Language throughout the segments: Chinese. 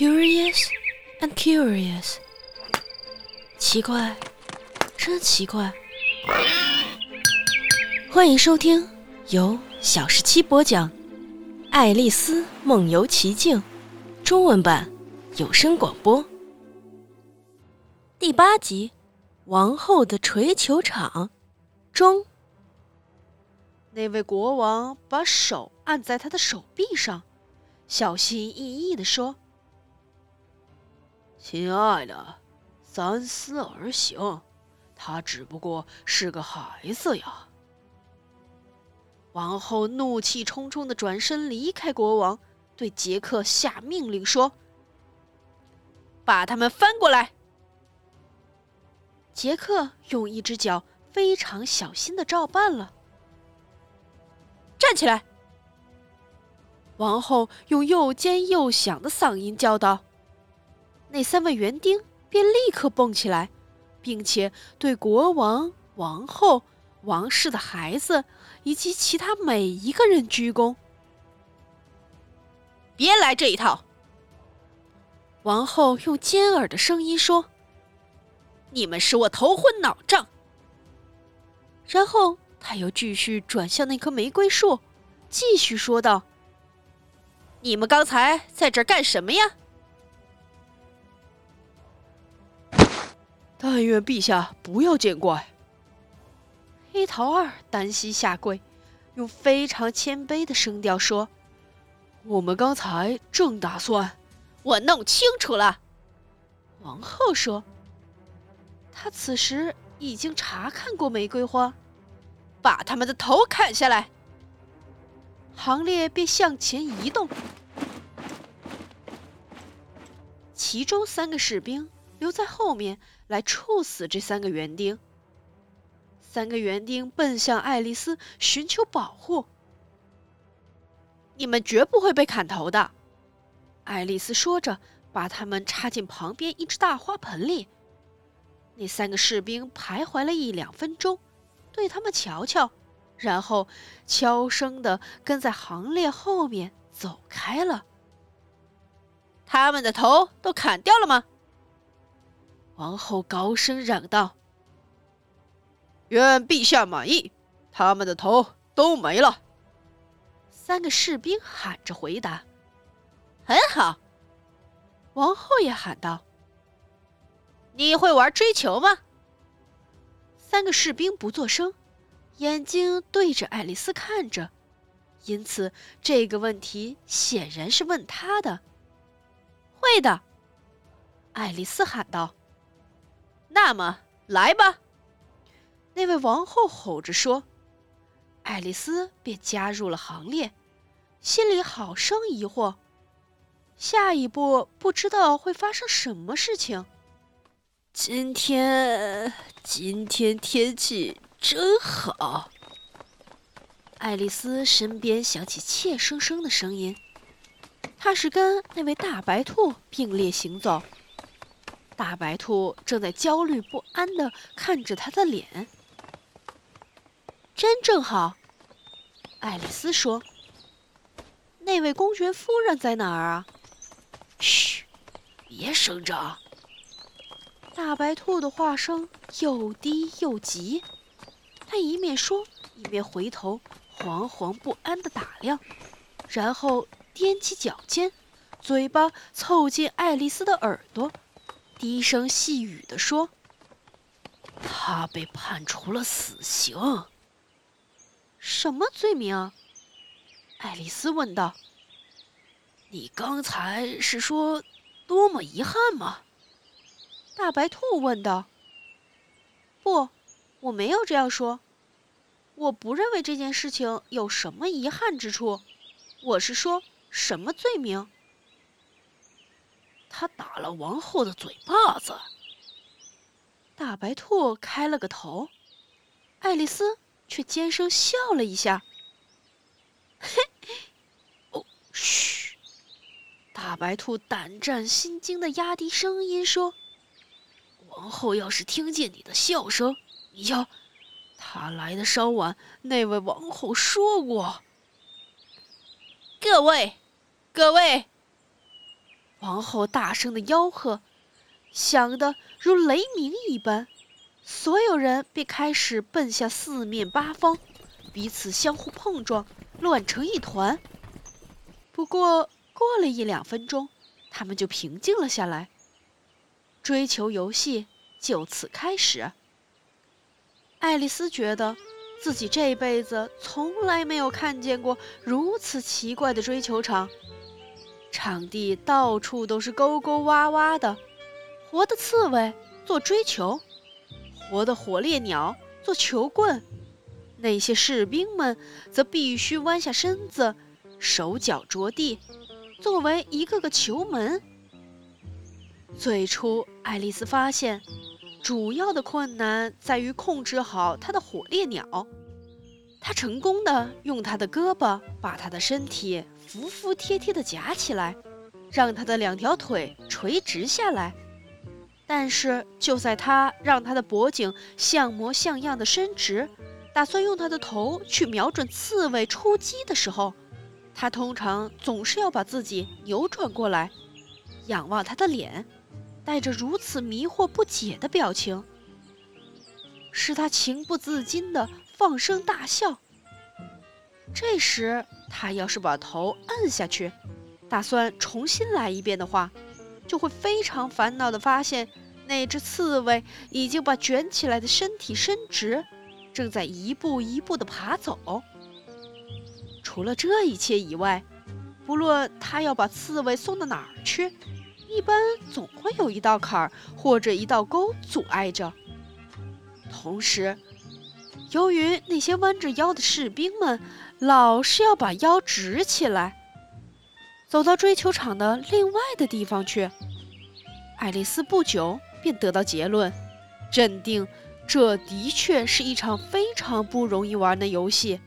Curious and curious，奇怪，真奇怪。欢迎收听由小十七播讲《爱丽丝梦游奇境》中文版有声广播第八集《王后的锤球场》中。那位国王把手按在他的手臂上，小心翼翼地说：“亲爱的，三思而行，他只不过是个孩子呀。”王后怒气冲冲的转身离开国王，对杰克下命令说：“把他们翻过来。”杰克用一只脚非常小心的照办了。站起来！王后用又尖又响的嗓音叫道。那三位园丁便立刻蹦起来，并且对国王、王后、王室的孩子以及其他每一个人鞠躬。别来这一套！王后用尖耳的声音说：“你们使我头昏脑胀。”然后。他又继续转向那棵玫瑰树，继续说道：“你们刚才在这儿干什么呀？”但愿陛下不要见怪。黑桃二单膝下跪，用非常谦卑的声调说：“我们刚才正打算……我弄清楚了。”王后说：“她此时已经查看过玫瑰花。”把他们的头砍下来，行列便向前移动。其中三个士兵留在后面来处死这三个园丁。三个园丁奔向爱丽丝寻求保护。你们绝不会被砍头的，爱丽丝说着，把他们插进旁边一只大花盆里。那三个士兵徘徊了一两分钟。对他们瞧瞧，然后悄声的跟在行列后面走开了。他们的头都砍掉了吗？王后高声嚷道：“愿陛下满意，他们的头都没了。”三个士兵喊着回答：“很好。”王后也喊道：“你会玩追球吗？”三个士兵不作声，眼睛对着爱丽丝看着，因此这个问题显然是问他的。会的，爱丽丝喊道。那么来吧，那位王后吼着说。爱丽丝便加入了行列，心里好生疑惑，下一步不知道会发生什么事情。今天，今天天气真好。爱丽丝身边响起怯生生的声音，她是跟那位大白兔并列行走。大白兔正在焦虑不安地看着他的脸。真正好，爱丽丝说：“那位公爵夫人在哪儿啊？”嘘，别声张。大白兔的话声又低又急，他一面说，一面回头，惶惶不安地打量，然后踮起脚尖，嘴巴凑近爱丽丝的耳朵，低声细语地说：“他被判处了死刑。”“什么罪名？”爱丽丝问道。“你刚才是说多么遗憾吗？”大白兔问道：“不，我没有这样说。我不认为这件事情有什么遗憾之处。我是说，什么罪名？他打了王后的嘴巴子。”大白兔开了个头，爱丽丝却尖声笑了一下。“嘿，哦，嘘！”大白兔胆战心惊的压低声音说。王后要是听见你的笑声，你瞧，她来的稍晚。那位王后说过：“各位，各位。”王后大声的吆喝，响得如雷鸣一般，所有人便开始奔向四面八方，彼此相互碰撞，乱成一团。不过过了一两分钟，他们就平静了下来。追求游戏就此开始。爱丽丝觉得自己这辈子从来没有看见过如此奇怪的追球场。场地到处都是沟沟洼洼的，活的刺猬做追球，活的火烈鸟做球棍，那些士兵们则必须弯下身子，手脚着地，作为一个个球门。最初，爱丽丝发现，主要的困难在于控制好她的火烈鸟。她成功的用她的胳膊把她的身体服服帖帖的夹起来，让他的两条腿垂直下来。但是，就在他让他的脖颈像模像样的伸直，打算用他的头去瞄准刺猬出击的时候，他通常总是要把自己扭转过来，仰望他的脸。带着如此迷惑不解的表情，使他情不自禁地放声大笑。这时，他要是把头按下去，打算重新来一遍的话，就会非常烦恼地发现，那只刺猬已经把卷起来的身体伸直，正在一步一步地爬走。除了这一切以外，不论他要把刺猬送到哪儿去。一般总会有一道坎儿或者一道沟阻碍着。同时，由于那些弯着腰的士兵们老是要把腰直起来，走到追球场的另外的地方去，爱丽丝不久便得到结论，认定这的确是一场非常不容易玩的游戏。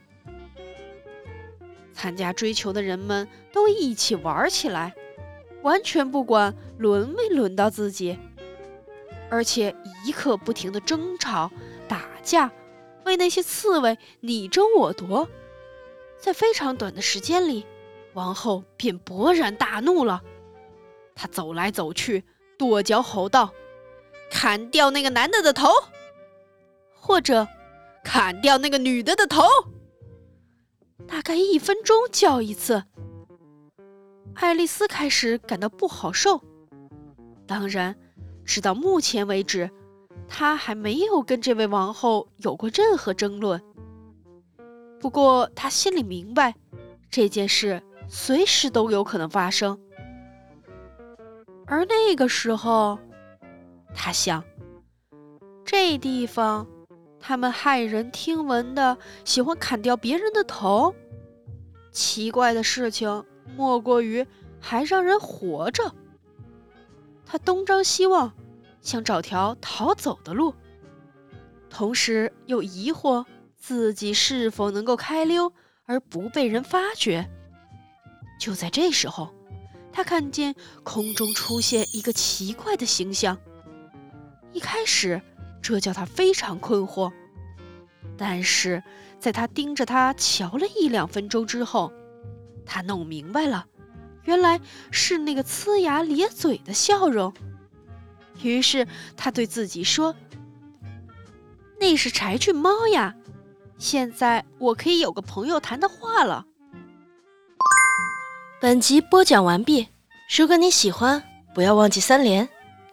参加追求的人们都一起玩起来。完全不管轮没轮到自己，而且一刻不停的争吵、打架，为那些刺猬你争我夺。在非常短的时间里，王后便勃然大怒了。她走来走去，跺脚吼道：“砍掉那个男的的头，或者砍掉那个女的的头。”大概一分钟叫一次。爱丽丝开始感到不好受。当然，直到目前为止，她还没有跟这位王后有过任何争论。不过，他心里明白，这件事随时都有可能发生。而那个时候，他想，这地方，他们骇人听闻的喜欢砍掉别人的头，奇怪的事情。莫过于还让人活着。他东张西望，想找条逃走的路，同时又疑惑自己是否能够开溜而不被人发觉。就在这时候，他看见空中出现一个奇怪的形象。一开始，这叫他非常困惑，但是在他盯着他瞧了一两分钟之后，他弄明白了，原来是那个呲牙咧嘴的笑容。于是他对自己说：“那是柴郡猫呀，现在我可以有个朋友谈的话了。”本集播讲完毕。如果你喜欢，不要忘记三连、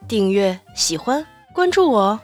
订阅、喜欢、关注我哦。